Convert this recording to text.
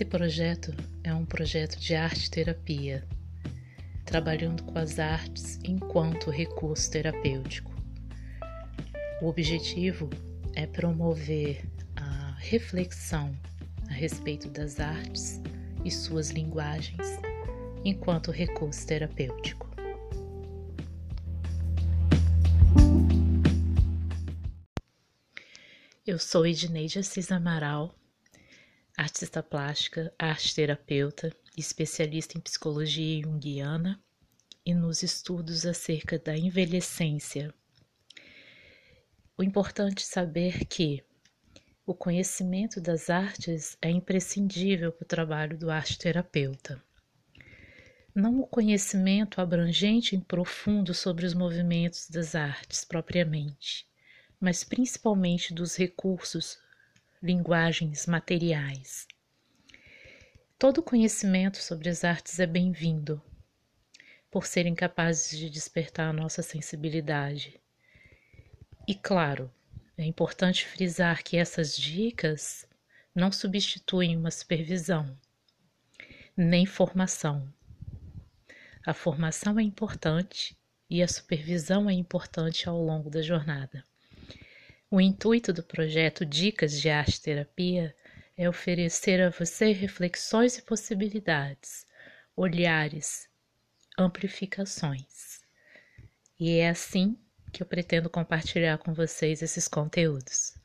Esse projeto é um projeto de arte-terapia, trabalhando com as artes enquanto recurso terapêutico. O objetivo é promover a reflexão a respeito das artes e suas linguagens enquanto recurso terapêutico. Eu sou Edneide Assis Amaral, artista plástica, arte terapeuta, especialista em psicologia junguiana e nos estudos acerca da envelhecência. O importante é saber que o conhecimento das artes é imprescindível para o trabalho do arte terapeuta. Não o conhecimento abrangente e profundo sobre os movimentos das artes propriamente, mas principalmente dos recursos, linguagens materiais. Todo conhecimento sobre as artes é bem-vindo, por serem capazes de despertar a nossa sensibilidade. E claro, é importante frisar que essas dicas não substituem uma supervisão, nem formação. A formação é importante e a supervisão é importante ao longo da jornada. O intuito do projeto Dicas de Arte Terapia é oferecer a você reflexões e possibilidades, olhares, amplificações. E é assim que eu pretendo compartilhar com vocês esses conteúdos.